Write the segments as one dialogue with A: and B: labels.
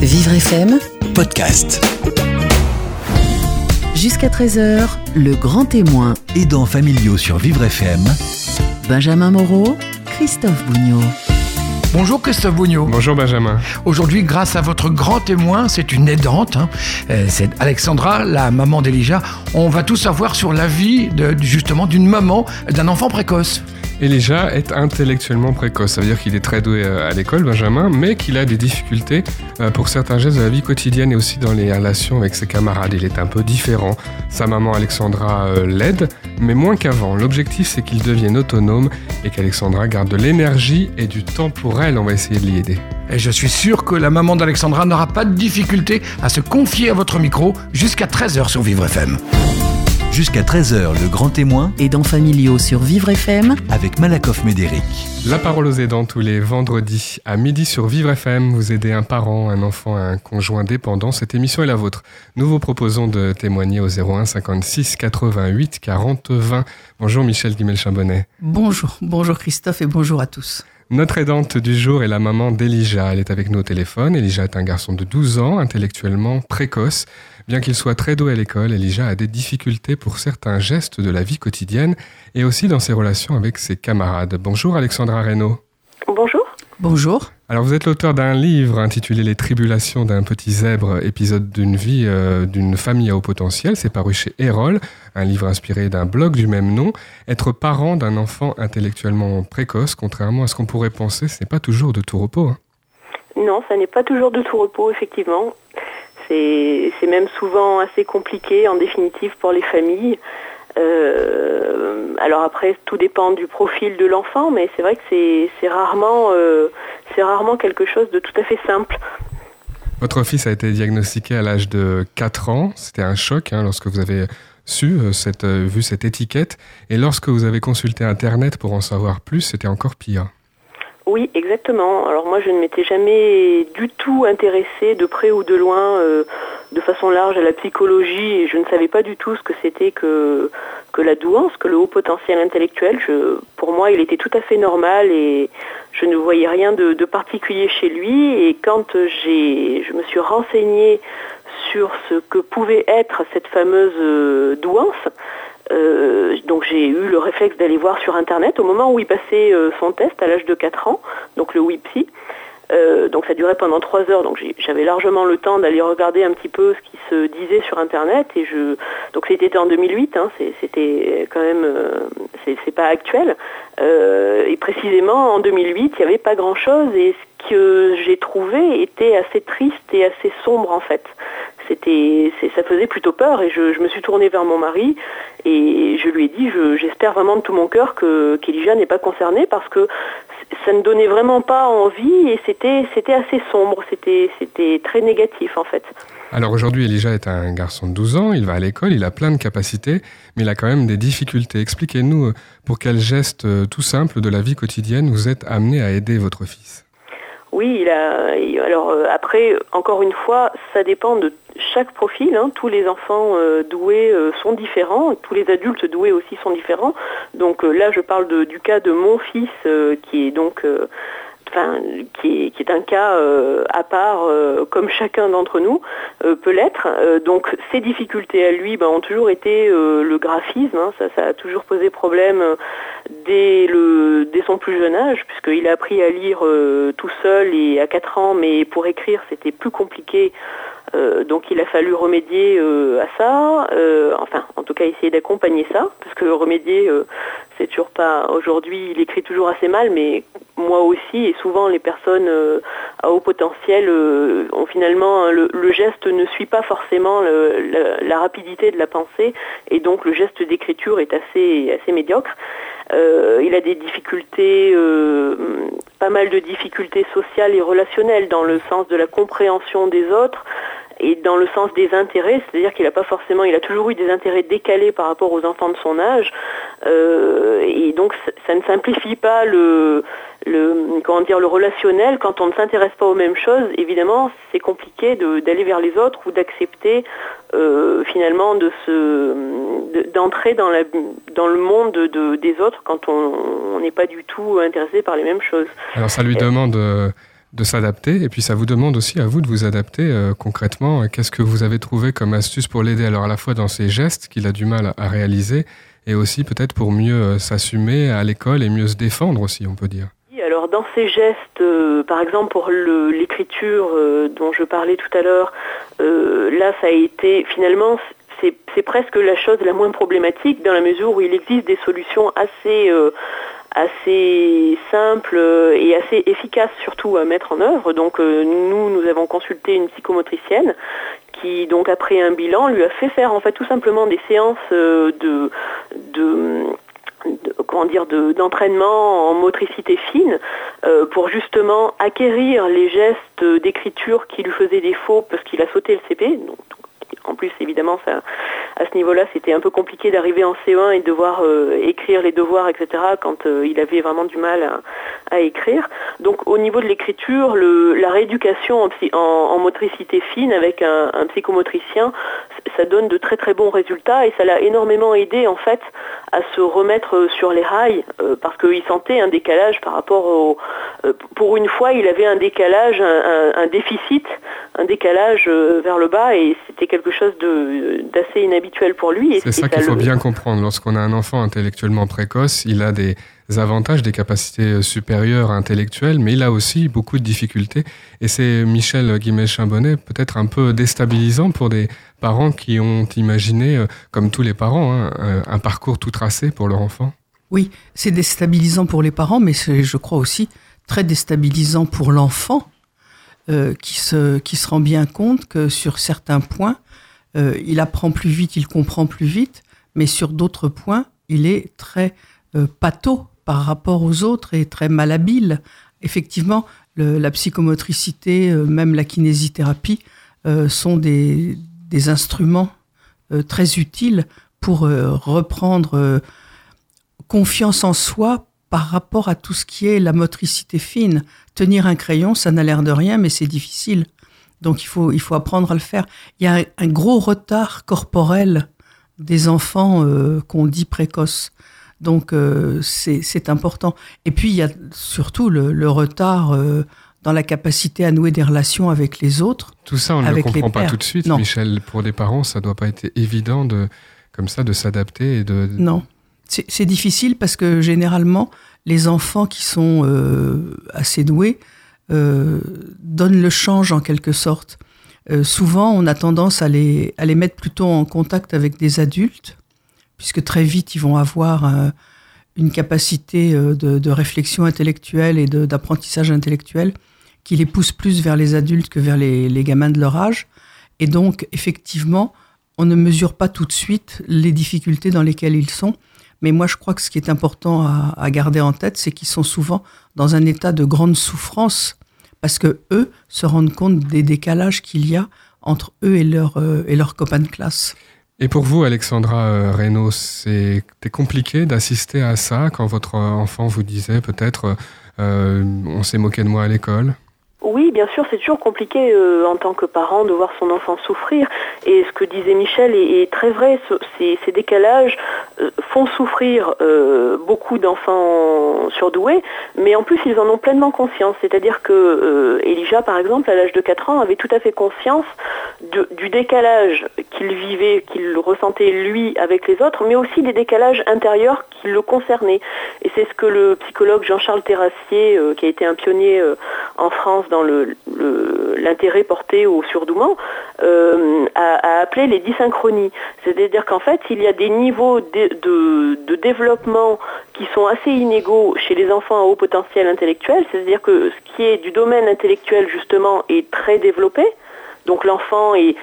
A: Vivre FM,
B: podcast.
A: jusqu'à 13h, le grand témoin.
B: Aidants familiaux sur Vivre FM.
A: Benjamin Moreau, Christophe Bougnot.
C: Bonjour Christophe Bougnot.
D: Bonjour Benjamin.
C: Aujourd'hui, grâce à votre grand témoin, c'est une aidante, hein, euh, c'est Alexandra, la maman d'Elijah. On va tout savoir sur la vie de, justement d'une maman d'un enfant précoce.
D: Elijah est intellectuellement précoce, ça veut dire qu'il est très doué euh, à l'école, Benjamin, mais qu'il a des difficultés euh, pour certains gestes de la vie quotidienne et aussi dans les relations avec ses camarades. Il est un peu différent. Sa maman Alexandra euh, l'aide, mais moins qu'avant. L'objectif c'est qu'il devienne autonome et qu'Alexandra garde de l'énergie et du temps pour elle. On va essayer de l'y aider.
C: Et je suis sûr que la maman d'Alexandra n'aura pas de difficulté à se confier à votre micro jusqu'à 13h sur Vivre FM.
B: Jusqu'à 13h, le grand témoin
A: Aidants familiaux sur Vivre FM,
B: avec Malakoff Médéric.
D: La parole aux aidants tous les vendredis à midi sur Vivre FM. Vous aidez un parent, un enfant, un conjoint dépendant. Cette émission est la vôtre. Nous vous proposons de témoigner au 01 56 88 40 20. Bonjour Michel Guimel-Chambonnet.
E: Bonjour, bonjour Christophe et bonjour à tous.
D: Notre aidante du jour est la maman d'Elijah. Elle est avec nous au téléphone. Elijah est un garçon de 12 ans, intellectuellement précoce. Bien qu'il soit très doué à l'école, Elijah a des difficultés pour certains gestes de la vie quotidienne et aussi dans ses relations avec ses camarades. Bonjour Alexandra Reynaud.
F: Bonjour.
E: Bonjour.
D: Alors vous êtes l'auteur d'un livre intitulé Les tribulations d'un petit zèbre, épisode d'une vie euh, d'une famille à haut potentiel. C'est paru chez Erol, un livre inspiré d'un blog du même nom. Être parent d'un enfant intellectuellement précoce, contrairement à ce qu'on pourrait penser, ce n'est pas toujours de tout repos. hein.
F: Non, ça n'est pas toujours de tout repos, effectivement. C'est c'est même souvent assez compliqué, en définitive, pour les familles. Euh, alors après, tout dépend du profil de l'enfant, mais c'est vrai que c'est c'est rarement, euh, c'est rarement quelque chose de tout à fait simple.
D: Votre fils a été diagnostiqué à l'âge de 4 ans. C'était un choc hein, lorsque vous avez su, euh, cette, vu cette étiquette. Et lorsque vous avez consulté Internet pour en savoir plus, c'était encore pire.
F: Oui, exactement. Alors moi, je ne m'étais jamais du tout intéressée de près ou de loin, euh, de façon large, à la psychologie, et je ne savais pas du tout ce que c'était que, que la douance, que le haut potentiel intellectuel. Pour moi, il était tout à fait normal et je ne voyais rien de, de particulier chez lui. Et quand je me suis renseignée sur ce que pouvait être cette fameuse euh, douance, euh, donc j'ai eu le réflexe d'aller voir sur internet au moment où il passait euh, son test à l'âge de 4 ans, donc le WIPSI. Euh, donc ça durait pendant 3 heures, donc j'avais largement le temps d'aller regarder un petit peu ce qui se disait sur internet. Et je, donc c'était en 2008, hein, c'était quand même, c'est pas actuel. Et précisément en 2008, il n'y avait pas grand chose et ce que j'ai trouvé était assez triste et assez sombre en fait c'était, ça faisait plutôt peur et je, me suis tournée vers mon mari et je lui ai dit je- j'espère vraiment de tout mon cœur que qu'Elijah n'est pas concerné parce que ça ne donnait vraiment pas envie et c'était, assez sombre, c'était, c'était très négatif en fait.
D: Alors aujourd'hui, Elijah est un garçon de 12 ans, il va à l'école, il a plein de capacités, mais il a quand même des difficultés. Expliquez-nous euh, pour quel geste euh, tout simple de la vie quotidienne vous êtes amené à aider votre fils?
F: Oui, il a. Alors euh, après, encore une fois, ça dépend de chaque profil. hein. Tous les enfants euh, doués euh, sont différents. Tous les adultes doués aussi sont différents. Donc là, je parle du cas de mon fils, qui est donc. Enfin, qui, est, un cas euh, à part, euh, comme chacun d'entre nous euh, peut l'être. Donc, ses difficultés à lui ben, ont toujours été le graphisme. hein. ça, a toujours posé problème dès, dès son plus jeune âge, puisqu'il a appris à lire tout seul et à 4 ans, mais pour écrire, c'était plus compliqué. Euh, donc il a fallu remédier euh, à ça, euh, enfin en tout cas essayer d'accompagner ça, parce que remédier, c'est toujours pas aujourd'hui, il écrit toujours assez mal, mais moi aussi, et souvent les personnes à haut potentiel ont finalement le, le geste ne suit pas forcément la, rapidité de la pensée, et donc le geste d'écriture est assez, médiocre. Il a des difficultés, pas mal de difficultés sociales et relationnelles dans le sens de la compréhension des autres et dans le sens des intérêts, c'est-à-dire qu'il n'a pas forcément, il a toujours eu des intérêts décalés par rapport aux enfants de son âge, euh, et donc ça, ne simplifie pas le, le, comment dire, le relationnel quand on ne s'intéresse pas aux mêmes choses. Évidemment, c'est compliqué d'aller vers les autres ou d'accepter euh, finalement de se, de- d'entrer dans, la, dans le monde de- des autres quand on on n'est pas du tout intéressé par les mêmes choses.
D: Alors ça lui demande euh, de s'adapter. Et puis ça vous demande aussi à vous de vous adapter euh, concrètement. Qu'est-ce que vous avez trouvé comme astuce pour l'aider alors à la fois dans ses gestes qu'il a du mal à réaliser et aussi peut-être pour mieux euh, s'assumer à l'école et mieux se défendre aussi, on peut dire?
F: Alors dans ses gestes, euh, par exemple pour l'écriture dont je parlais tout à l'heure, là ça a été finalement c'est presque la chose la moins problématique dans la mesure où il existe des solutions assez assez simple et assez efficace surtout à mettre en œuvre. Donc euh, nous, nous avons consulté une psychomotricienne qui donc après un bilan lui a fait faire en fait tout simplement des séances euh, de, d'entraînement en motricité fine euh, pour justement acquérir les gestes d'écriture qui lui faisaient défaut parce qu'il a sauté le CP en plus, évidemment, à ce niveau-là, c'était un peu compliqué d'arriver en C1 et de devoir euh, écrire les devoirs, etc., quand euh, il avait vraiment du mal à, écrire. Donc, au niveau de l'écriture, la rééducation en, motricité fine avec un, psychomotricien, ça donne de très très bons résultats et ça l'a énormément aidé, en fait, à se remettre sur les rails, euh, parce qu'il sentait un décalage par rapport au... pour une fois, il avait un décalage, un déficit, un décalage vers le bas et c'était quelque chose d'assez inhabituel pour lui.
D: C'est ça qu'il faut bien comprendre. Lorsqu'on a un enfant intellectuellement précoce, il a des avantages, des capacités euh, supérieures intellectuelles, mais il a aussi beaucoup de difficultés. Et c'est Michel Guimet-Chambonnet peut-être un peu déstabilisant pour des parents qui ont imaginé, euh, comme tous les parents, hein, un parcours tout tracé pour leur enfant.
E: Oui, c'est déstabilisant pour les parents, mais c'est, je crois aussi, très déstabilisant pour l'enfant euh, qui, se, qui se rend bien compte que sur certains points, euh, il apprend plus vite, il comprend plus vite, mais sur d'autres points, il est très euh, pâteau par rapport aux autres et très malhabile. Effectivement, la psychomotricité, même la kinésithérapie, sont des, des instruments très utiles pour reprendre confiance en soi par rapport à tout ce qui est la motricité fine. Tenir un crayon, ça n'a l'air de rien, mais c'est difficile. Donc il faut, il faut apprendre à le faire. Il y a un, gros retard corporel des enfants euh, qu'on dit précoces. Donc euh, c'est important. Et puis il y a surtout le, retard euh, dans la capacité à nouer des relations avec les autres.
D: Tout ça, on ne le comprend pas tout de suite, Michel. Pour des parents, ça doit pas être évident de, comme ça, de s'adapter et de.
E: Non. C'est difficile parce que généralement, les enfants qui sont euh, assez doués euh, donnent le change en quelque sorte. Euh, souvent, on a tendance à les, à les mettre plutôt en contact avec des adultes, puisque très vite, ils vont avoir une capacité de, réflexion intellectuelle et d'apprentissage intellectuel qui les pousse plus vers les adultes que vers les gamins de leur âge. Et donc, effectivement, on ne mesure pas tout de suite les difficultés dans lesquelles ils sont. Mais moi, je crois que ce qui est important à, garder en tête, c'est qu'ils sont souvent dans un état de grande souffrance parce que eux se rendent compte des décalages qu'il y a entre eux et, leur, euh, leurs copains de classe.
D: Et pour vous, Alexandra euh, Reynaud, c'était compliqué d'assister à ça quand votre enfant vous disait peut-être euh, on s'est moqué de moi à l'école?
F: Oui, bien sûr, c'est toujours compliqué euh, en tant que parent de voir son enfant souffrir. Et ce que disait Michel est, très vrai. ces, décalages euh, font souffrir euh, beaucoup d'enfants surdoués, mais en plus, ils en ont pleinement conscience. C'est-à-dire que Elijah, par exemple, à l'âge de 4 ans, avait tout à fait conscience du décalage qu'il vivait, qu'il ressentait lui avec les autres, mais aussi des décalages intérieurs qui le concernaient. Et c'est ce que le psychologue Jean-Charles Terrassier, qui a été un pionnier en France dans l'intérêt porté au surdouement, euh, a, appelé les dysynchronies. C'est-à-dire qu'en fait, il y a des niveaux de, développement qui sont assez inégaux chez les enfants à haut potentiel intellectuel, c'est-à-dire que ce qui est du domaine intellectuel justement est très développé, donc l'enfant est,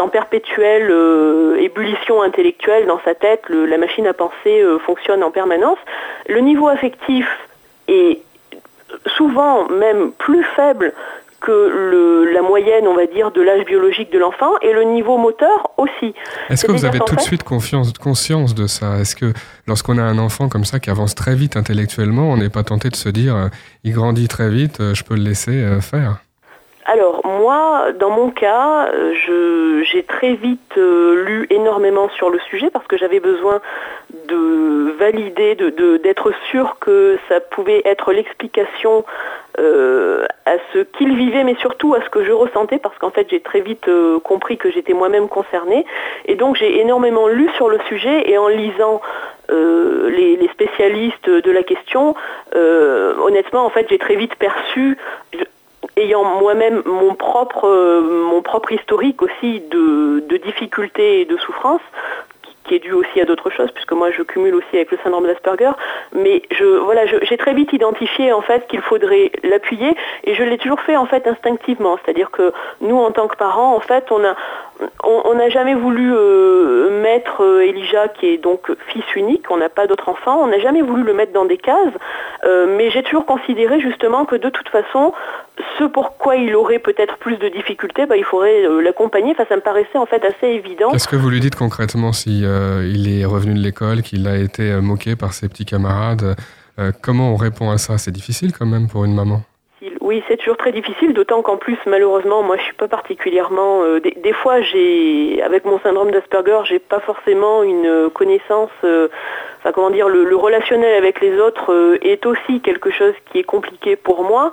F: en perpétuelle euh, ébullition intellectuelle dans sa tête, la machine à penser euh, fonctionne en permanence. Le niveau affectif est souvent même plus faible que la moyenne, on va dire, de l'âge biologique de l'enfant et le niveau moteur aussi.
D: Est-ce que vous avez tout de suite confiance, conscience de ça? Est-ce que lorsqu'on a un enfant comme ça qui avance très vite intellectuellement, on n'est pas tenté de se dire, euh, il grandit très vite, euh, je peux le laisser euh, faire?
F: Alors moi, dans mon cas, j'ai très vite lu énormément sur le sujet parce que j'avais besoin de valider, d'être sûr que ça pouvait être l'explication à ce qu'il vivait, mais surtout à ce que je ressentais, parce qu'en fait j'ai très vite compris que j'étais moi-même concernée. Et donc j'ai énormément lu sur le sujet et en lisant les, spécialistes de la question, honnêtement, en fait, j'ai très vite perçu, ayant moi-même mon propre, euh, mon propre historique aussi de, difficultés et de souffrances, qui est dû aussi à d'autres choses, puisque moi je cumule aussi avec le syndrome d'Asperger. Mais je, voilà, j'ai très vite identifié en fait qu'il faudrait l'appuyer, et je l'ai toujours fait en fait instinctivement. C'est-à-dire que nous, en tant que parents, en fait, on a, on n'a jamais voulu euh, mettre euh, Elijah, qui est donc fils unique, on n'a pas d'autre enfant, on n'a jamais voulu le mettre dans des cases, euh, mais j'ai toujours considéré justement que de toute façon, ce pourquoi il aurait peut-être plus de difficultés, bah, il faudrait l'accompagner. Enfin, ça me paraissait en fait assez évident.
D: Qu'est-ce que vous lui dites concrètement si il est revenu de l'école, qu'il a été moqué par ses petits camarades Comment on répond à ça? C'est difficile quand même pour une maman.
F: Oui, c'est toujours très difficile, d'autant qu'en plus, malheureusement, moi, je suis pas particulièrement. Euh, des, fois, j'ai, avec mon syndrome d'Asperger, j'ai pas forcément une connaissance. Euh, enfin, comment dire, le, relationnel avec les autres euh, est aussi quelque chose qui est compliqué pour moi,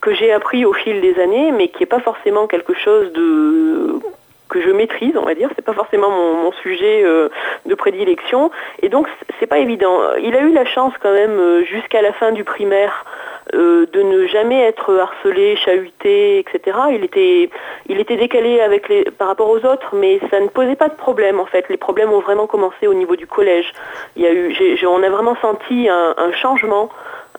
F: que j'ai appris au fil des années, mais qui n'est pas forcément quelque chose de que je maîtrise, on va dire. C'est pas forcément mon, sujet de prédilection, et donc c'est pas évident. Il a eu la chance quand même jusqu'à la fin du primaire euh, de ne jamais être harcelé, chahuté, etc. Il était, il était décalé avec les, par rapport aux autres, mais ça ne posait pas de problème en fait. Les problèmes ont vraiment commencé au niveau du collège. Il y a eu, on a vraiment senti un, changement,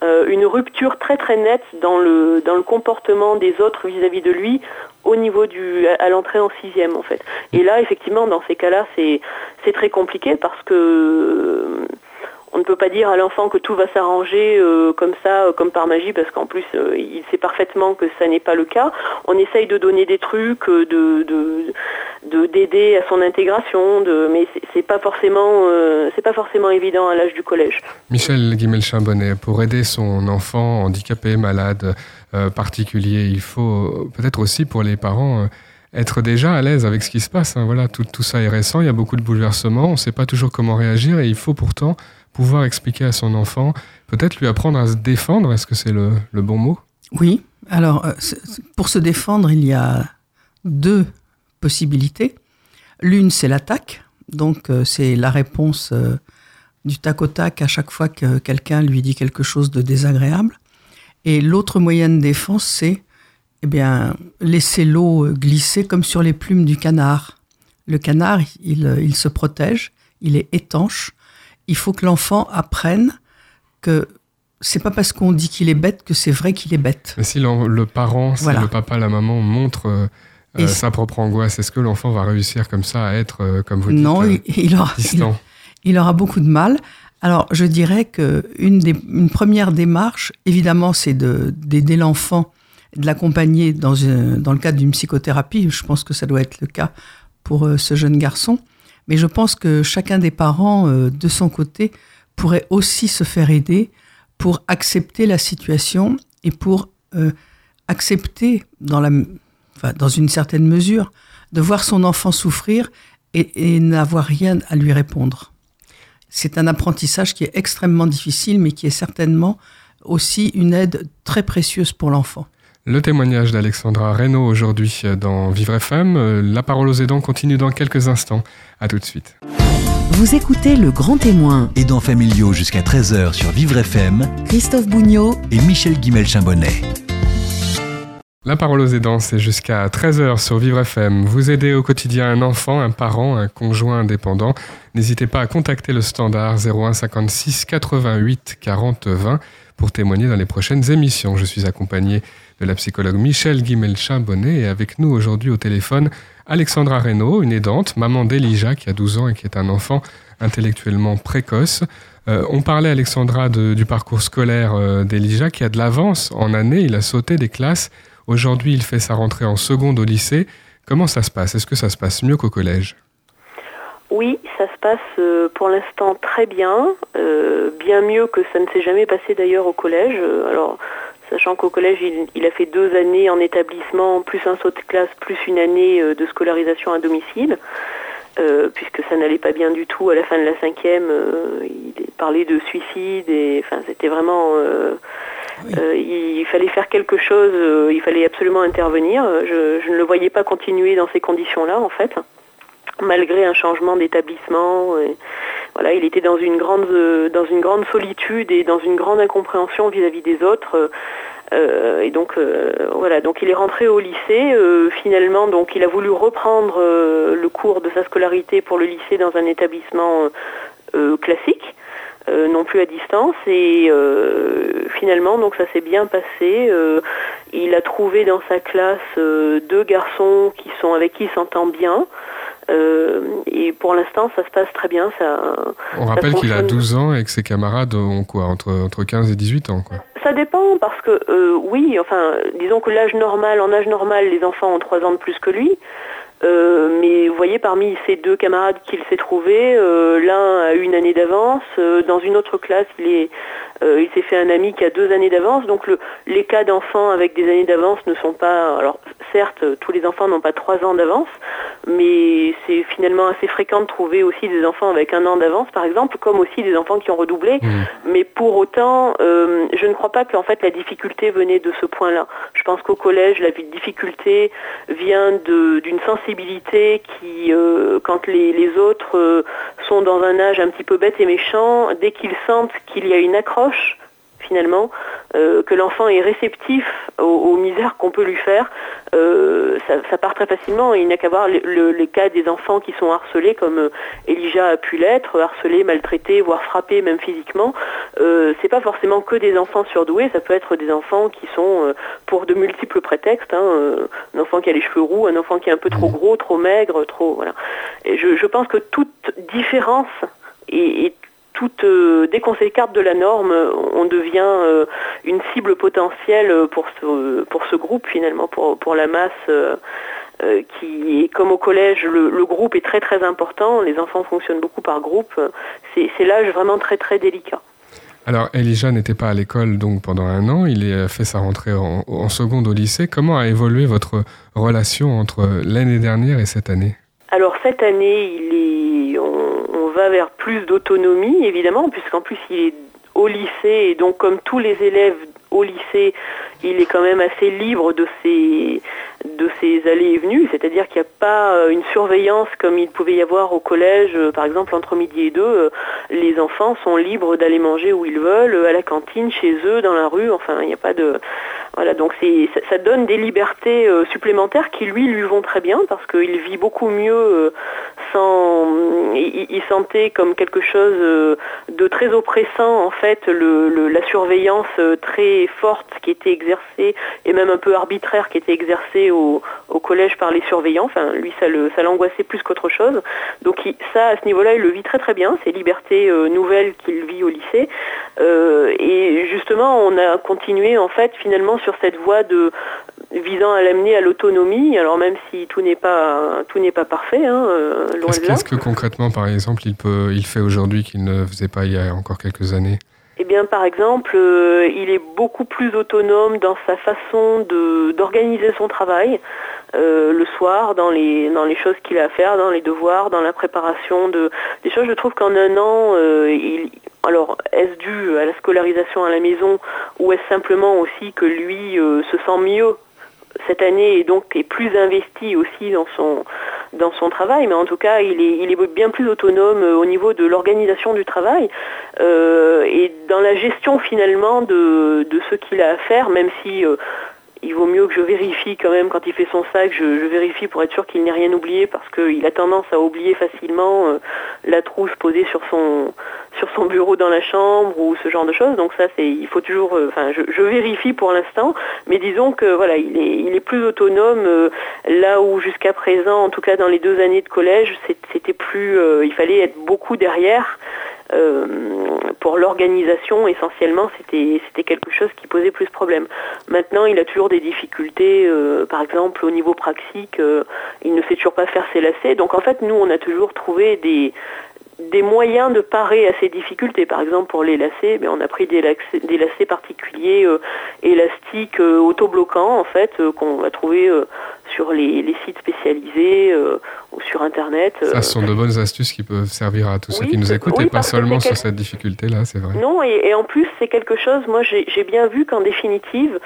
F: euh, une rupture très très nette dans le, dans le comportement des autres vis-à-vis de lui au niveau du à l'entrée en sixième en fait. Et là effectivement dans ces cas-là c'est c'est très compliqué parce que on ne peut pas dire à l'enfant que tout va s'arranger euh, comme ça, euh, comme par magie, parce qu'en plus, euh, il sait parfaitement que ça n'est pas le cas. On essaye de donner des trucs, de, d'aider à son intégration, mais c'est pas forcément, pas forcément évident à l'âge du collège.
D: Michel Guimel-Chambonnet, pour aider son enfant handicapé, malade, particulier, il faut peut-être aussi pour les parents être déjà à l'aise avec ce qui se passe. Hein. Voilà, tout, ça est récent, il y a beaucoup de bouleversements, on ne sait pas toujours comment réagir et il faut pourtant pouvoir expliquer à son enfant, peut-être lui apprendre à se défendre, est-ce que c'est le, bon mot?
E: Oui, alors euh, pour se défendre, il y a deux possibilités. L'une, c'est l'attaque, donc euh, c'est la réponse euh, du tac au tac à chaque fois que quelqu'un lui dit quelque chose de désagréable. Et l'autre moyen de défense, c'est eh bien, laisser l'eau glisser comme sur les plumes du canard. Le canard, il, il se protège, il est étanche, il faut que l'enfant apprenne que c'est pas parce qu'on dit qu'il est bête que c'est vrai qu'il est bête.
D: Mais si le, parent, si le papa, la maman montre euh, euh, sa propre angoisse, est-ce que l'enfant va réussir comme ça à être, euh, comme vous dites,
E: non, il, aura, il, aura beaucoup de mal. Alors, je dirais que une, une première démarche, évidemment, c'est d'aider l'enfant, de l'accompagner dans, dans le cadre d'une psychothérapie. Je pense que ça doit être le cas pour ce jeune garçon. Mais je pense que chacun des parents, euh, de son côté, pourrait aussi se faire aider pour accepter la situation et pour euh, accepter, dans, une certaine mesure, de voir son enfant souffrir et, n'avoir rien à lui répondre. C'est un apprentissage qui est extrêmement difficile, mais qui est certainement aussi une aide très précieuse pour l'enfant.
D: Le témoignage d'Alexandra Reynaud aujourd'hui dans Vivre FM. La parole aux aidants continue dans quelques instants. À tout de suite.
A: Vous écoutez Le Grand Témoin.
B: Aidants familiaux jusqu'à 13h sur Vivre FM.
A: Christophe Bougnot
B: et Michel Guimel-Chambonnet.
D: La parole aux aidants, c'est jusqu'à 13h sur Vivre FM. Vous aidez au quotidien un enfant, un parent, un conjoint indépendant. N'hésitez pas à contacter le standard 01 56 88 40 20 pour témoigner dans les prochaines émissions. Je suis accompagné de la psychologue Michel Guimelchin-Bonnet et avec nous aujourd'hui au téléphone Alexandra Reynaud, une aidante, maman d'Elija qui a 12 ans et qui est un enfant intellectuellement précoce. Euh, on parlait, Alexandra, du parcours scolaire euh, d'Elija qui a de l'avance en année. Il a sauté des classes. Aujourd'hui, il fait sa rentrée en seconde au lycée. Comment ça se passe? Est-ce que ça se passe mieux qu'au collège?
F: Oui, ça se passe euh, pour l'instant très bien, bien mieux que ça ne s'est jamais passé d'ailleurs au collège. Alors, sachant qu'au collège, il, a fait deux années en établissement, plus un saut de classe, plus une année de scolarisation à domicile. puisque ça n'allait pas bien du tout à la fin de la cinquième, il parlait de suicide et enfin c'était vraiment il fallait faire quelque chose, il fallait absolument intervenir. Je, je, ne le voyais pas continuer dans ces conditions-là en fait malgré un changement d'établissement. Voilà, il était dans une grande dans une grande solitude et dans une grande incompréhension vis-à-vis des autres. Euh, et donc euh, voilà, donc il est rentré au lycée. Euh, finalement, donc il a voulu reprendre le cours de sa scolarité pour le lycée dans un établissement classique. non plus à distance et finalement donc ça s'est bien passé il a trouvé dans sa classe deux garçons qui sont avec qui il s'entend bien euh, et pour l'instant, ça se passe très bien. Ça,
D: On rappelle qu'il a 12 ans et que ses camarades ont quoi entre, entre 15 et 18 ans quoi.
F: Ça dépend parce que euh, oui, enfin, disons que l'âge normal, en âge normal, les enfants ont 3 ans de plus que lui. Euh, mais vous voyez, parmi ces deux camarades qu'il s'est trouvé, l'un a une année d'avance, dans une autre classe, il est il s'est fait un ami qui a deux années d'avance, donc le, les cas d'enfants avec des années d'avance ne sont pas. Alors certes, tous les enfants n'ont pas trois ans d'avance, mais c'est finalement assez fréquent de trouver aussi des enfants avec un an d'avance, par exemple, comme aussi des enfants qui ont redoublé. Mmh. Mais pour autant, euh, je ne crois pas que fait la difficulté venait de ce point-là. Je pense qu'au collège, la difficulté vient d'une sensibilité qui, euh, quand les, autres euh, sont dans un âge un petit peu bête et méchant, dès qu'ils sentent qu'il y a une accroche, finalement, euh, que l'enfant est réceptif aux, misères qu'on peut lui faire, euh, ça, part très facilement. Il n'y a qu'à voir les cas des enfants qui sont harcelés, comme euh, Elijah a pu l'être, harcelé, maltraité, voire frappé même physiquement. Euh, c'est pas forcément que des enfants surdoués, ça peut être des enfants qui sont pour de multiples prétextes. Hein, un enfant qui a les cheveux roux, un enfant qui est un peu trop mmh. gros, trop maigre, trop voilà. Et je, pense que toute différence est euh, dès qu'on s'écarte de la norme, on devient euh, une cible potentielle pour ce, pour ce groupe finalement, pour, pour la masse. Euh, qui est comme au collège, le, groupe est très très important, les enfants fonctionnent beaucoup par groupe, c'est l'âge vraiment très très délicat.
D: Alors Elijah n'était pas à l'école donc pendant un an, il a fait sa rentrée en, en seconde au lycée. Comment a évolué votre relation entre l'année dernière et cette année?
F: Alors cette année, il est, va vers plus d'autonomie, évidemment, puisqu'en plus il est au lycée, et donc comme tous les élèves au lycée, il est quand même assez libre de ses, de ses allées et venues, c'est-à-dire qu'il n'y a pas euh, une surveillance comme il pouvait y avoir au collège, euh, par exemple entre midi et deux, euh, les enfants sont libres d'aller manger où ils veulent, à la cantine, chez eux, dans la rue, enfin il n'y a pas de... Voilà, donc ça, donne des libertés supplémentaires qui lui lui vont très bien parce qu'il vit beaucoup mieux sans... Il, sentait comme quelque chose de très oppressant en fait la surveillance très forte qui était exercée et même un peu arbitraire qui était exercée au, collège par les surveillants. Enfin, lui, ça, l'angoissait plus qu'autre chose. Donc ça, à ce niveau-là, il le vit très très bien, ces libertés euh, nouvelles qu'il vit au lycée. Euh, et justement, on a continué en fait finalement sur cette voie de visant à l'amener à l'autonomie. Alors même si tout n'est pas tout n'est pas parfait, hein, euh,
D: Qu'est-ce que concrètement, par exemple, il peut il fait aujourd'hui qu'il ne faisait pas il y a encore quelques années?
F: Eh bien, par exemple, euh, il est beaucoup plus autonome dans sa façon d'organiser son travail euh, le soir, dans les, choses qu'il a à faire, dans les devoirs, dans la préparation de, des choses. Je trouve qu'en un an, euh, il, alors, est-ce dû à la scolarisation à la maison ou est-ce simplement aussi que lui se sent mieux cette année et donc plus investi aussi dans son, travail, mais en tout cas, il est, bien plus autonome euh, au niveau de l'organisation du travail euh, et dans la gestion finalement de, de ce qu'il a à faire, même si euh, il vaut mieux que je vérifie quand même quand il fait son sac, je, vérifie pour être sûr qu'il n'ait rien oublié parce qu'il a tendance à oublier facilement euh, la trousse posée sur son sur son bureau dans la chambre ou ce genre de choses. Donc ça il faut toujours euh, enfin je, vérifie pour l'instant, mais disons que voilà, il est il est plus autonome euh, là où jusqu'à présent, en tout cas dans les deux années de collège, c'était plus il fallait être beaucoup derrière. Euh, pour l'organisation, essentiellement, c'était quelque chose qui posait plus de problèmes. Maintenant, il a toujours des difficultés, euh, par exemple au niveau praxique, euh, il ne sait toujours pas faire ses lacets. Donc en fait, nous, on a toujours trouvé des, des moyens de parer à ces difficultés. Par exemple, pour les lacets, ben, on a pris des lacets, des lacets particuliers euh, élastiques euh, autobloquants, en fait, euh, qu'on va trouver sur les, les, sites spécialisés ou sur Internet.
D: Ça, ce sont de bonnes astuces qui peuvent servir à tous ceux qui nous écoutent et pas seulement sur cette difficulté-là, c'est vrai.
F: Non, et, et en plus, c'est quelque chose, moi j'ai bien vu qu'en définitive,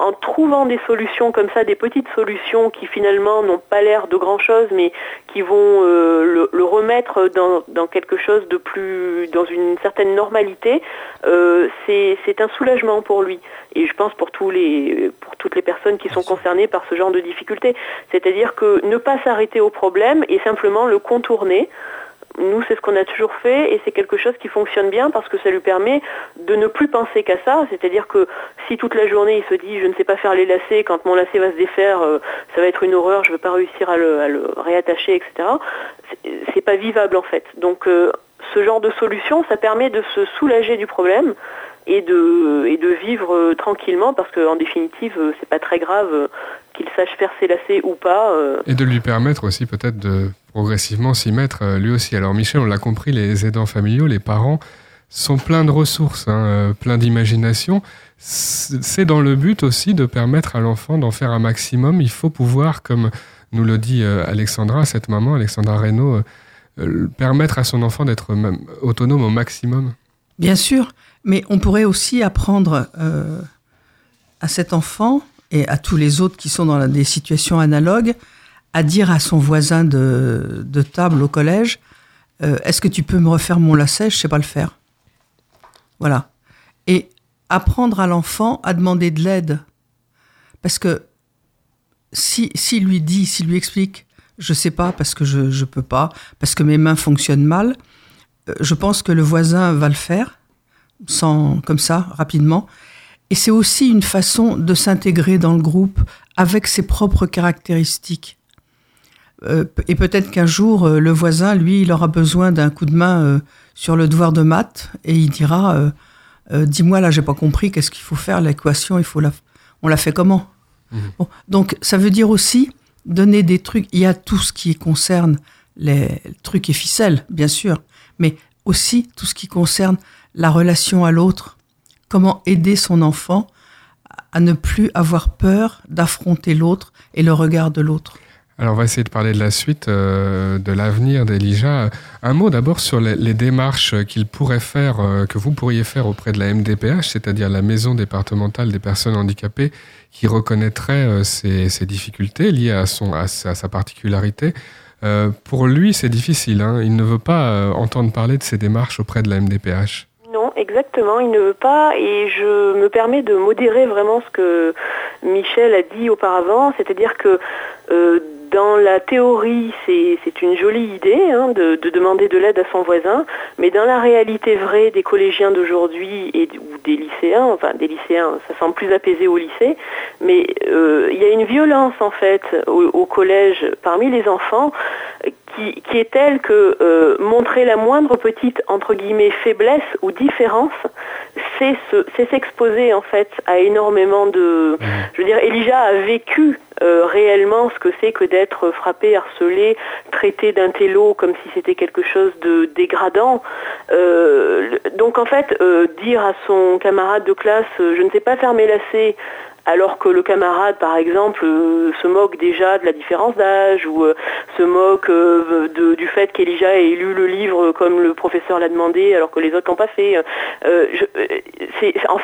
F: en trouvant des solutions comme ça, des petites solutions qui finalement n'ont pas l'air de grand-chose, mais qui vont euh, le, remettre dans, quelque chose de plus, dans une certaine normalité, euh, c'est un soulagement pour lui. Et je pense pour, tous les, pour toutes les personnes qui sont concernées par ce genre de difficultés. C'est-à-dire que ne pas s'arrêter au problème et simplement le contourner, nous, c'est ce qu'on a toujours fait et c'est quelque chose qui fonctionne bien parce que ça lui permet de ne plus penser qu'à ça. C'est-à-dire que si toute la journée il se dit je ne sais pas faire les lacets, quand mon lacet va se défaire, euh, ça va être une horreur, je ne vais pas réussir à le, réattacher, etc. C'est pas vivable en fait. Donc euh, ce genre de solution, ça permet de se soulager du problème et de, et de vivre euh, tranquillement parce qu'en définitive, c'est pas très grave qu'il sache faire ses lacets ou pas.
D: Et de lui permettre aussi peut-être de progressivement s'y mettre euh, lui aussi. Alors Michel, on l'a compris, les aidants familiaux, les parents sont pleins de ressources, hein, euh, pleins d'imagination. C'est dans le but aussi de permettre à l'enfant d'en faire un maximum. Il faut pouvoir, comme nous le dit euh, Alexandra, cette maman, Alexandra Reynaud, permettre à son enfant d'être autonome au maximum.
E: Bien sûr, mais on pourrait aussi apprendre à cet enfant et à tous les autres qui sont dans des situations analogues à dire à son voisin de, table au collège euh, Est-ce que tu peux me refaire mon lacet? Je sais pas le faire. Voilà. Et apprendre à l'enfant à demander de l'aide. Parce que si, si lui dit, s'il lui explique Je sais pas parce que je ne peux pas, parce que mes mains fonctionnent mal, euh, je pense que le voisin va le faire, sans, comme ça, rapidement. Et c'est aussi une façon de s'intégrer dans le groupe avec ses propres caractéristiques. Euh, et peut-être qu'un jour, euh, le voisin, lui, il aura besoin d'un coup de main euh, sur le devoir de maths et il dira Dis-moi, là, j'ai pas compris, qu'est-ce qu'il faut faire L'équation, il faut la... on la fait comment? Mmh. Donc, ça veut dire aussi donner des trucs. Il y a tout ce qui concerne les trucs et ficelles, bien sûr, mais aussi tout ce qui concerne la relation à l'autre. Comment aider son enfant à ne plus avoir peur d'affronter l'autre et le regard de l'autre.
D: Alors on va essayer de parler de la suite, euh, de l'avenir d'Elijah. Un mot d'abord sur les, démarches qu'il pourrait faire, euh, que vous pourriez faire auprès de la MDPH, c'est-à-dire la Maison départementale des personnes handicapées, qui reconnaîtrait euh, ses, difficultés liées à, son, à, sa particularité. pour lui, c'est difficile. Hein. Il ne veut pas entendre parler de ces démarches auprès de la MDPH.
F: Exactement, il ne veut pas et je me permets de modérer vraiment ce que Michel a dit auparavant, c'est-à-dire que dans la théorie, c'est une jolie idée hein, de, demander de l'aide à son voisin, mais dans la réalité vraie des collégiens d'aujourd'hui et ou des lycéens, enfin des lycéens, ça semble plus apaisé au lycée, mais euh, il y a une violence en fait au, collège parmi les enfants qui, est telle que euh, montrer la moindre petite entre guillemets faiblesse ou différence, c'est s'exposer en fait à énormément de, je veux dire, Elijah a vécu euh, réellement ce que c'est que d'être frappé, harcelé, traité d'un télo comme si c'était quelque chose de dégradant. Euh, donc en fait, euh, dire à son camarade de classe, je ne sais pas faire mes lacets, alors que le camarade, par exemple, euh, se moque déjà de la différence d'âge ou euh, se moque euh, du fait qu'Elijah ait lu le livre comme le professeur l'a demandé alors que les autres l'ont pas fait.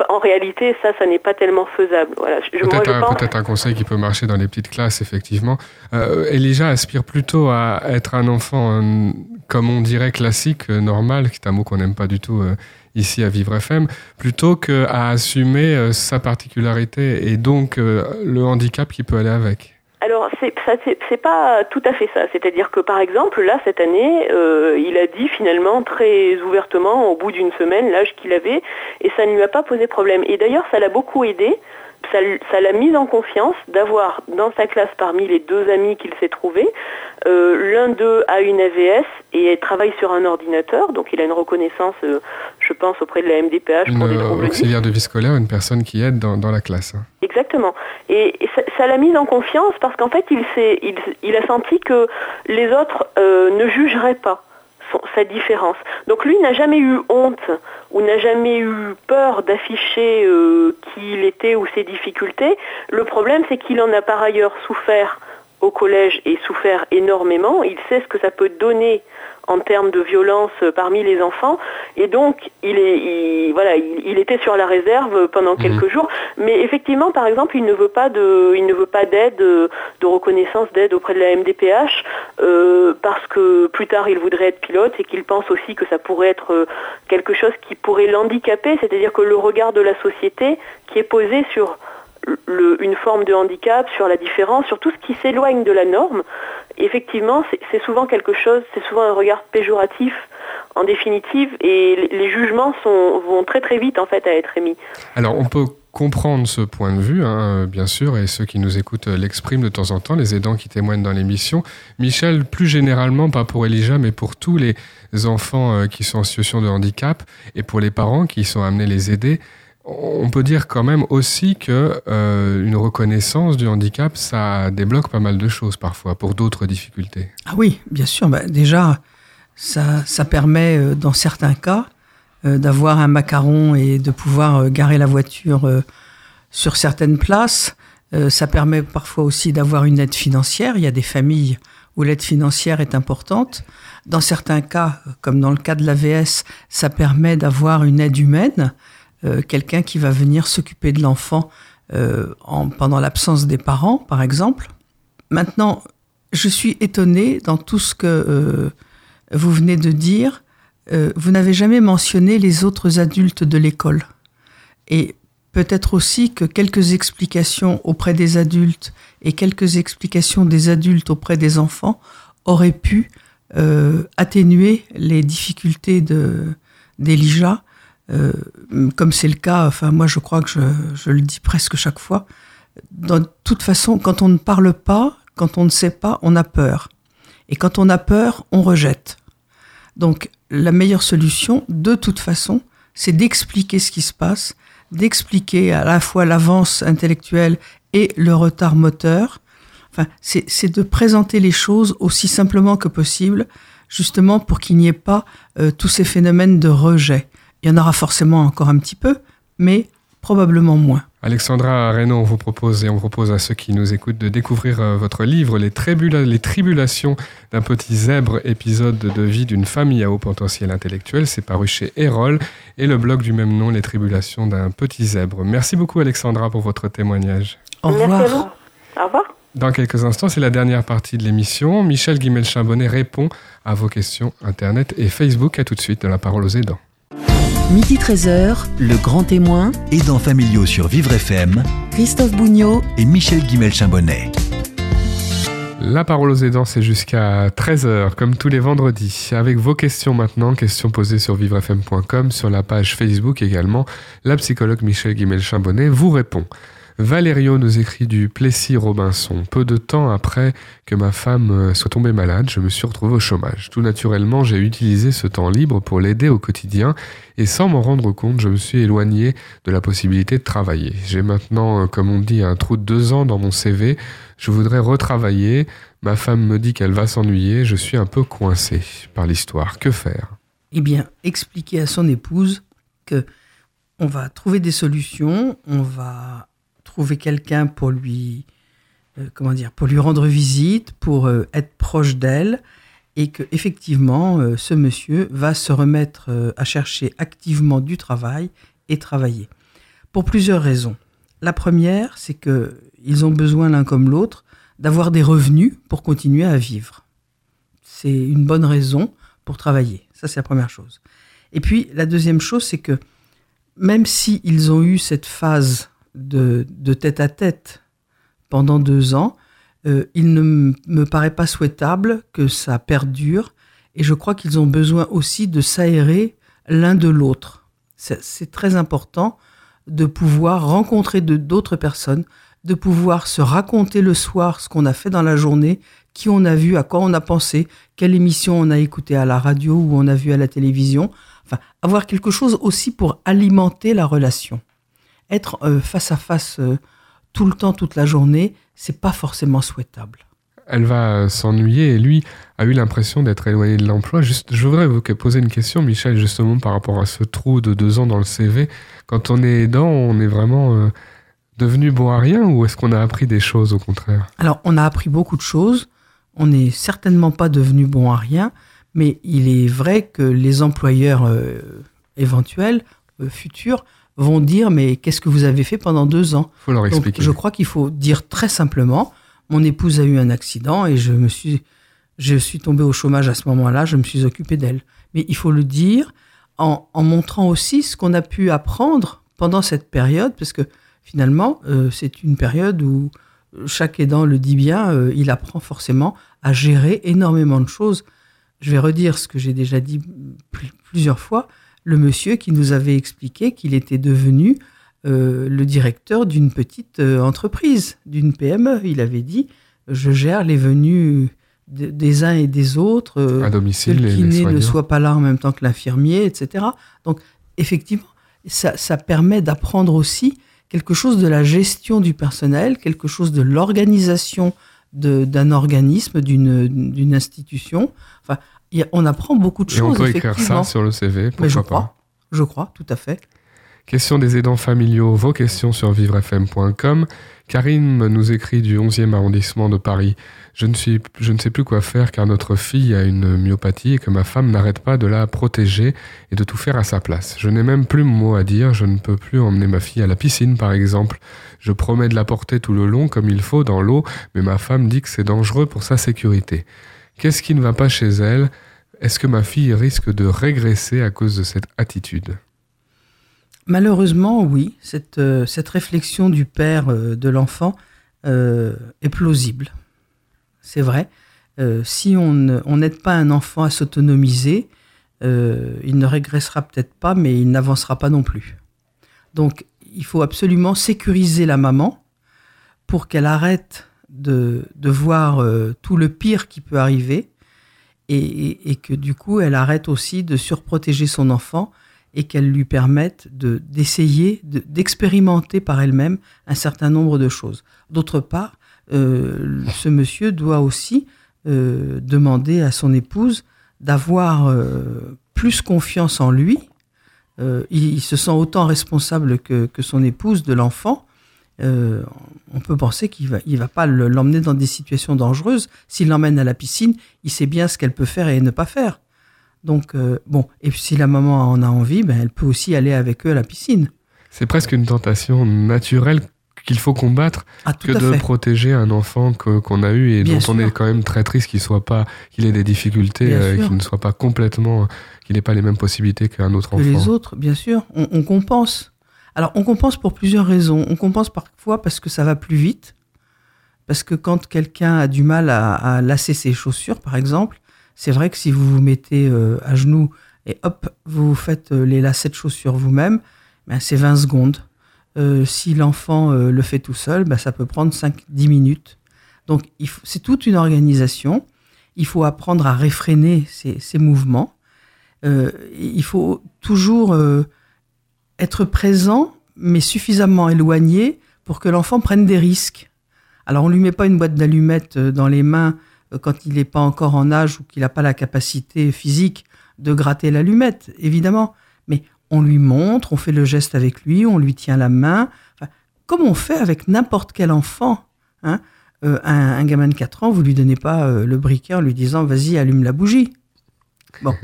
F: en, réalité, ça, ça n'est pas tellement faisable. Voilà.
D: Peut-être un, conseil qui peut marcher dans les petites classes, effectivement. Elijah aspire plutôt à être un enfant, comme on dirait, classique, normal, qui est un mot qu'on n'aime pas du tout ici à Vivre FM, plutôt qu'à assumer euh, sa particularité et donc euh, le handicap qui peut aller avec
F: alors, c'est, pas tout à fait ça. C'est-à-dire que, par exemple, là, cette année, euh, il a dit finalement très ouvertement, au bout d'une semaine, l'âge qu'il avait, et ça ne lui a pas posé problème. Et d'ailleurs, ça l'a beaucoup aidé, ça, l'a mis en confiance d'avoir dans sa classe parmi les deux amis qu'il s'est trouvé, euh, l'un d'eux a une AVS et travaille sur un ordinateur, donc il a une reconnaissance, euh, je pense, auprès de la MDPH
D: pour des troubles auxiliaire de vie scolaire, une personne qui aide dans, la classe. Hein.
F: Exactement. Et, ça l'a mis en confiance parce qu'en fait, il, il, a senti que les autres euh, ne jugeraient pas sa différence. Donc lui n'a jamais eu honte ou n'a jamais eu peur d'afficher euh, qui il était ou ses difficultés. Le problème, c'est qu'il en a par ailleurs souffert au collège et souffert énormément. Il sait ce que ça peut donner en termes de violence parmi les enfants. Et donc, il, est, voilà, il, était sur la réserve pendant mhm. quelques jours. Mais effectivement, par exemple, il ne veut pas de, il ne veut pas d'aide, de reconnaissance d'aide auprès de la MDPH, euh, parce que plus tard, il voudrait être pilote et qu'il pense aussi que ça pourrait être euh, quelque chose qui pourrait l'handicaper, c'est-à-dire que le regard de la société qui est posé sur une forme de handicap, sur la différence, sur tout ce qui s'éloigne de la norme, effectivement, c'est souvent quelque chose, c'est souvent un regard péjoratif en définitive, et les jugements vont très très vite en fait à être émis.
D: Alors on peut comprendre ce point de vue, hein, bien sûr, et ceux qui nous écoutent l'expriment de temps en temps, les aidants qui témoignent dans l'émission. Michel, plus généralement, pas pour Elijah, mais pour tous les enfants euh, qui sont en situation de handicap et pour les parents qui sont amenés les aider, on peut dire quand même aussi que euh, une reconnaissance du handicap, ça débloque pas mal de choses parfois pour d'autres difficultés.
E: Ah oui, bien sûr. Bah, déjà, ça, permet euh, dans certains cas euh, d'avoir un macaron et de pouvoir garer la voiture sur certaines places. ça permet parfois aussi d'avoir une aide financière. Il y a des familles où l'aide financière est importante. Dans certains cas, comme dans le cas de l'AVS, ça permet d'avoir une aide humaine. Euh, quelqu'un qui va venir s'occuper de l'enfant euh, pendant l'absence des parents, par exemple. Maintenant, je suis étonnée dans tout ce que euh, vous venez de dire. vous n'avez jamais mentionné les autres adultes de l'école. Et peut-être aussi que quelques explications auprès des adultes et quelques explications des adultes auprès des enfants auraient pu atténuer les difficultés d'Elijah euh, comme c'est le cas, enfin moi je crois que je, le dis presque chaque fois, de toute façon, quand on ne parle pas, quand on ne sait pas, on a peur. Et quand on a peur, on rejette. Donc la meilleure solution, de toute façon, c'est d'expliquer ce qui se passe, d'expliquer à la fois l'avance intellectuelle et le retard moteur. Enfin, c'est de présenter les choses aussi simplement que possible, justement pour qu'il n'y ait pas euh, tous ces phénomènes de rejet. Il y en aura forcément encore un petit peu, mais probablement moins.
D: Alexandra Reynaud, on vous propose et on propose à ceux qui nous écoutent de découvrir euh, votre livre Les, les tribulations d'un petit zèbre, épisode de vie d'une famille à haut potentiel intellectuel. C'est paru chez Erol et le blog du même nom, Les tribulations d'un petit zèbre. Merci beaucoup Alexandra pour votre témoignage.
E: Au revoir.
F: Au revoir.
D: Dans quelques instants, c'est la dernière partie de l'émission. Michel Guimel-Chambonnet répond à vos questions Internet et Facebook. À tout de suite de la parole aux aidants.
A: Midi 13h, le grand témoin.
B: Aidants familiaux sur Vivre FM.
A: Christophe Bougnot
B: et Michel Guimel-Chambonnet.
D: La parole aux aidants, c'est jusqu'à 13h, comme tous les vendredis. Avec vos questions maintenant, questions posées sur vivrefm.com, sur la page Facebook également, la psychologue Michel Guimel-Chambonnet vous répond. Valério nous écrit du Plessis-Robinson. Peu de temps après que ma femme euh, soit tombée malade, je me suis retrouvé au chômage. Tout naturellement, j'ai utilisé ce temps libre pour l'aider au quotidien et sans m'en rendre compte, je me suis éloigné de la possibilité de travailler. J'ai maintenant, euh, comme on dit, un trou de deux ans dans mon CV. Je voudrais retravailler. Ma femme me dit qu'elle va s'ennuyer. Je suis un peu coincé par l'histoire. Que faire?
E: Eh bien, expliquer à son épouse que on va trouver des solutions, on va trouver quelqu'un pour lui, euh, comment dire, pour lui rendre visite, pour euh, être proche d'elle, et que effectivement, euh, ce monsieur va se remettre à chercher activement du travail et travailler. Pour plusieurs raisons. La première, c'est que ils ont besoin l'un comme l'autre d'avoir des revenus pour continuer à vivre. C'est une bonne raison pour travailler. Ça, c'est la première chose. Et puis, la deuxième chose, c'est que même s'ils ils ont eu cette phase de, tête à tête pendant deux ans, euh, il ne me paraît pas souhaitable que ça perdure et je crois qu'ils ont besoin aussi de s'aérer l'un de l'autre. C'est très important de pouvoir rencontrer d'autres personnes, de pouvoir se raconter le soir ce qu'on a fait dans la journée, qui on a vu, à quoi on a pensé, quelle émission on a écouté à la radio ou on a vu à la télévision. Enfin, avoir quelque chose aussi pour alimenter la relation être euh, face à face euh, tout le temps, toute la journée, c'est pas forcément souhaitable.
D: elle va euh, s'ennuyer et lui a eu l'impression d'être éloigné de l'emploi. Juste, je voudrais vous poser une question, Michel, justement par rapport à ce trou de deux ans dans le CV. Quand on est aidant, on est vraiment devenu bon à rien ou est-ce qu'on a appris des choses au contraire?
E: Alors, on a appris beaucoup de choses. On n'est certainement pas devenu bon à rien, mais il est vrai que les employeurs euh, éventuels, euh, futurs, vont dire mais qu'est-ce que vous avez fait pendant deux ans
D: faut leur
E: Donc,
D: expliquer.
E: je crois qu'il faut dire très simplement mon épouse a eu un accident et je me suis je suis tombé au chômage à ce moment-là, je me suis occupé d'elle. Mais il faut le dire en, en montrant aussi ce qu'on a pu apprendre pendant cette période, parce que finalement, euh, c'est une période où chaque aidant le dit bien, euh, il apprend forcément à gérer énormément de choses. Je vais redire ce que j'ai déjà dit pl- plusieurs fois. Le monsieur qui nous avait expliqué qu'il était devenu euh, le directeur d'une petite euh, entreprise, d'une PME. Il avait dit, je gère les venues de- des uns et des autres. euh,
D: à
E: que le kiné ne soit pas là en même temps que l'infirmier, etc. Donc, effectivement, ça, ça permet d'apprendre aussi quelque chose de la gestion du personnel, quelque chose de l'organisation d'un organisme, d'une institution. Enfin, y a- on apprend beaucoup de
D: Et on
E: choses,
D: peut écrire ça sur le CV,
E: Mais je
D: pourquoi
E: crois,
D: pas
E: je crois, tout à fait.
D: Question des aidants familiaux, vos questions sur vivrefm.com. Karim nous écrit du 11e arrondissement de Paris. Je ne, suis, je ne sais plus quoi faire car notre fille a une myopathie et que ma femme n'arrête pas de la protéger et de tout faire à sa place. Je n'ai même plus mon mot à dire, je ne peux plus emmener ma fille à la piscine par exemple. Je promets de la porter tout le long comme il faut dans l'eau, mais ma femme dit que c'est dangereux pour sa sécurité. Qu'est-ce qui ne va pas chez elle? Est-ce que ma fille risque de régresser à cause de cette attitude?
E: Malheureusement, oui, cette, euh, cette réflexion du père euh, de l'enfant euh, est plausible. C'est vrai. Si on n'aide pas un enfant à s'autonomiser, il ne régressera peut-être pas, mais il n'avancera pas non plus. Donc, il faut absolument sécuriser la maman pour qu'elle arrête de, voir euh, tout le pire qui peut arriver et, que du coup, elle arrête aussi de surprotéger son enfant et qu'elle lui permette de- d'essayer, de- d'expérimenter par elle-même un certain nombre de choses. D'autre part, euh, ce monsieur doit aussi euh, demander à son épouse d'avoir plus confiance en lui. Il, il se sent autant responsable que, que son épouse de l'enfant. Euh, on peut penser qu'il va, il va pas le- l'emmener dans des situations dangereuses. S'il l'emmène à la piscine, il sait bien ce qu'elle peut faire et ne pas faire. Donc, euh, bon, et puis si la maman en a envie, ben, elle peut aussi aller avec eux à la piscine.
D: C'est presque une tentation naturelle qu'il faut combattre
E: Ah,
D: que de
E: fait.
D: protéger un enfant que- qu'on a eu et
E: Bien
D: dont on est quand même très triste qu'il soit pas qu'il ait des difficultés euh, qu'il ne soit pas complètement qu'il n'ait pas les mêmes possibilités qu'un autre
E: que
D: enfant.
E: les autres, bien sûr. On, on compense. Alors, on compense pour plusieurs raisons. On compense parfois parce que ça va plus vite. Parce que quand quelqu'un a du mal à, à ses chaussures, par exemple, c'est vrai que si vous vous mettez euh, à genoux et hop, vous faites euh, les lacets de chaussures vous-même, ben, c'est 20 secondes. Euh, si l'enfant le fait tout seul, ben, ça peut prendre 5-10 minutes. Donc, c'est toute une organisation. Il faut apprendre à réfréner ses, ses mouvements. Il faut toujours être présent, mais suffisamment éloigné pour que l'enfant prenne des risques. Alors, on lui met pas une boîte d'allumettes euh, dans les mains euh, quand il n'est pas encore en âge ou qu'il n'a pas la capacité physique de gratter l'allumette, évidemment. Mais on lui montre, on fait le geste avec lui, on lui tient la main, comme on fait avec n'importe quel enfant. hein. Euh, un, gamin de 4 ans, vous lui donnez pas le briquet en lui disant vas-y, allume la bougie. Bon.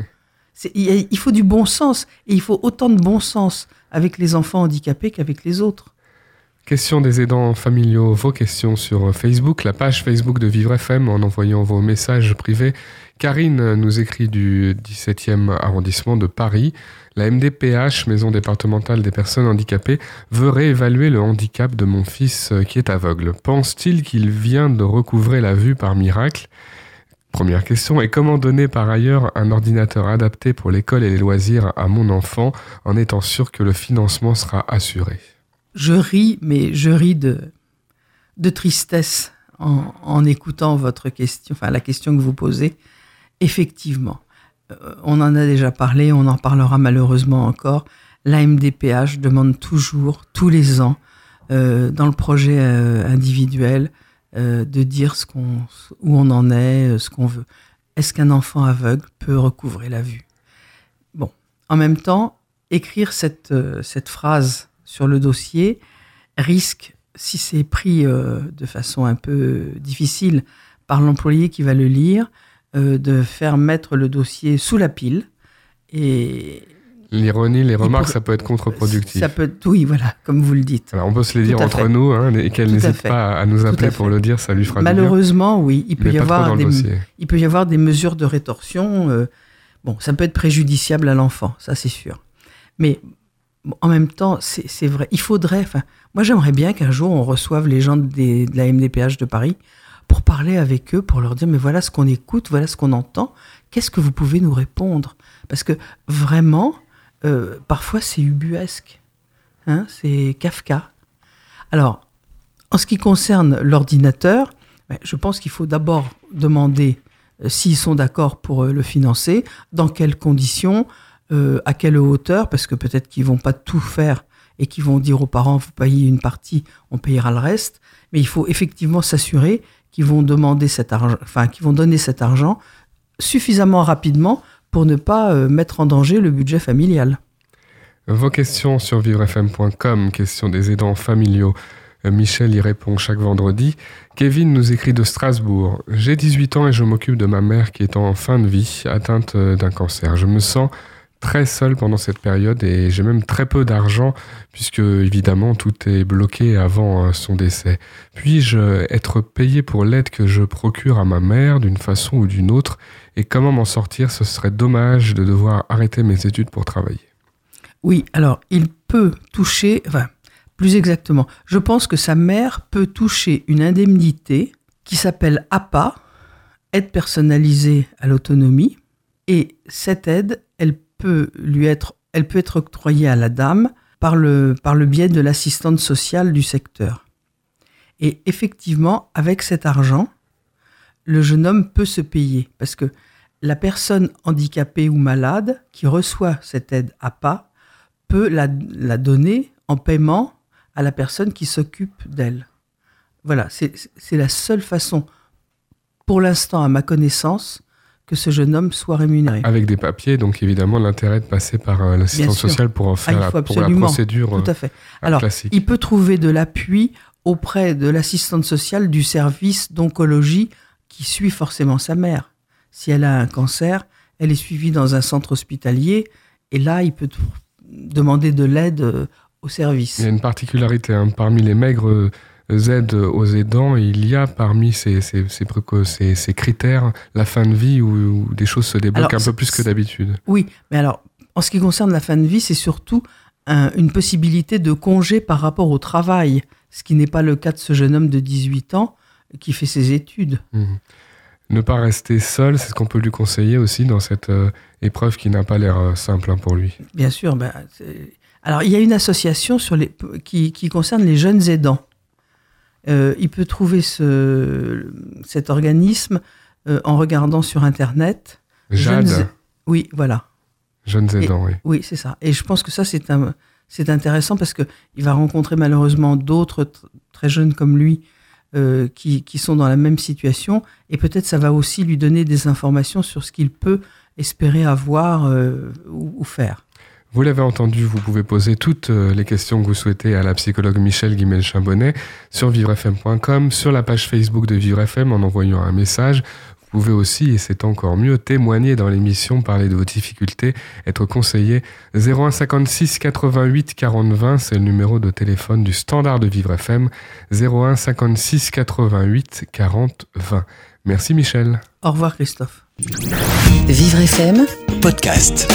E: Il faut du bon sens. Et il faut autant de bon sens avec les enfants handicapés qu'avec les autres.
D: Question des aidants familiaux, vos questions sur Facebook, la page Facebook de Vivre FM en envoyant vos messages privés. Karine nous écrit du 17e arrondissement de Paris. La MDPH, Maison départementale des personnes handicapées, veut réévaluer le handicap de mon fils euh, qui est aveugle. Pense-t-il qu'il vient de recouvrer la vue par miracle? Première question. Et comment donner par ailleurs un ordinateur adapté pour l'école et les loisirs à mon enfant en étant sûr que le financement sera assuré?
E: Je ris, mais je ris de, de tristesse en, en écoutant votre question, enfin la question que vous posez. Effectivement, euh, on en a déjà parlé, on en parlera malheureusement encore. La MDPH demande toujours, tous les ans, euh, dans le projet euh, individuel, euh, de dire ce qu'on, où on en est, euh, ce qu'on veut. Est-ce qu'un enfant aveugle peut recouvrer la vue? Bon, en même temps, écrire cette, euh, cette phrase sur le dossier risque, si c'est pris de façon un peu difficile par l'employé qui va le lire, de faire mettre le dossier sous la pile. Et
D: L'ironie, les remarques, ça peut être contre-productif.
E: ça peut, oui, voilà, comme vous le dites.
D: Alors, on peut se les dire entre
E: fait.
D: nous, hein, et qu'elle n'hésite pas à nous appeler
E: à
D: pour le dire, ça lui fera du bien.
E: Malheureusement, oui, il peut y avoir des, il peut y avoir des mesures de rétorsion. euh, bon, ça peut être préjudiciable à l'enfant, ça c'est sûr. Mais en même temps, c'est vrai. Il faudrait. Moi, j'aimerais bien qu'un jour on reçoive les gens des- de la MDPH de Paris pour parler avec eux, pour leur dire mais voilà ce qu'on écoute, voilà ce qu'on entend. Qu'est-ce que vous pouvez nous répondre? Parce que vraiment, euh, parfois c'est ubuesque. Hein, c'est Kafka. Alors, en ce qui concerne l'ordinateur, ben, je pense qu'il faut d'abord demander euh, s'ils sont d'accord pour euh, le financer, dans quelles conditions, à quelle hauteur, parce que peut-être qu'ils vont pas tout faire et qu'ils vont dire aux parents, vous payez une partie, on payera le reste. Mais il faut effectivement s'assurer qu'ils vont demander cet argent, enfin, qu'ils vont donner cet argent suffisamment rapidement pour ne pas euh, mettre en danger le budget familial.
D: Vos questions sur vivrefm.com, questions des aidants familiaux. Euh, Michel y répond chaque vendredi. Kevin nous écrit de Strasbourg. J'ai 18 ans et je m'occupe de ma mère qui est en fin de vie, atteinte euh, d'un cancer. Je me sens très seul pendant cette période et j'ai même très peu d'argent puisque évidemment tout est bloqué avant euh, son décès. Puis-je être payé pour l'aide que je procure à ma mère d'une façon ou d'une autre et comment m'en sortir? Ce serait dommage de devoir arrêter mes études pour travailler.
E: Oui, alors il peut toucher, enfin, plus exactement, je pense que sa mère peut toucher une indemnité qui s'appelle APA, aide personnalisée à l'autonomie, et cette aide, elle peut elle peut être octroyée à la dame par le, biais de l'assistante sociale du secteur. Et effectivement, avec cet argent, le jeune homme peut se payer parce que la personne handicapée ou malade qui reçoit cette aide APA peut la, donner en paiement à la personne qui s'occupe d'elle. Voilà, c'est la seule façon, pour l'instant, à ma connaissance, que ce jeune homme soit rémunéré.
D: Avec des papiers, donc évidemment l'intérêt de passer par euh, l'assistance sociale pour en faire
E: il
D: la, pour la procédure euh,
E: Tout à fait. Alors,
D: classique.
E: il peut trouver de l'appui auprès de l'assistante sociale du service d'oncologie qui suit forcément sa mère. Si elle a un cancer, elle est suivie dans un centre hospitalier et là, il peut demander de l'aide euh, au service.
D: Il y a une particularité, hein, parmi les maigres aides aux aidants, il y a parmi ces, ces, ces, critères la fin de vie où, où des choses se débloquent
E: Alors,
D: un peu plus que d'habitude.
E: Oui, mais alors, en ce qui concerne la fin de vie, c'est surtout un- une possibilité de congé par rapport au travail, ce qui n'est pas le cas de ce jeune homme de 18 ans qui fait ses études.
D: Mhm. Ne pas rester seul, c'est ce qu'on peut lui conseiller aussi dans cette euh, épreuve qui n'a pas l'air euh, simple hein, pour lui.
E: Bien sûr. ben, alors, il y a une association sur les, qui, qui concerne les jeunes aidants. Euh, il peut trouver ce, cet organisme euh, en regardant sur Internet.
D: Jade,
E: Jeunes- Oui, voilà.
D: jeunes aidants, oui.
E: Oui, c'est ça. Et je pense que ça, c'est un, c'est intéressant parce que il va rencontrer malheureusement d'autres tr- très jeunes comme lui euh, qui, qui sont dans la même situation. Et peut-être ça va aussi lui donner des informations sur ce qu'il peut espérer avoir euh, ou, ou faire.
D: Vous l'avez entendu, vous pouvez poser toutes euh, les questions que vous souhaitez à la psychologue Michel Guimel-Chambonnet sur vivrefm.com, sur la page Facebook de VivreFM en envoyant un message. Vous pouvez aussi, et c'est encore mieux, témoigner dans l'émission, parler de vos difficultés, être conseillé. 01 56 88 40 20, c'est le numéro de téléphone du standard de Vivre FM. 01 56 88 40 20. Merci Michel.
E: Au revoir Christophe.
A: Vivre FM
B: Podcast.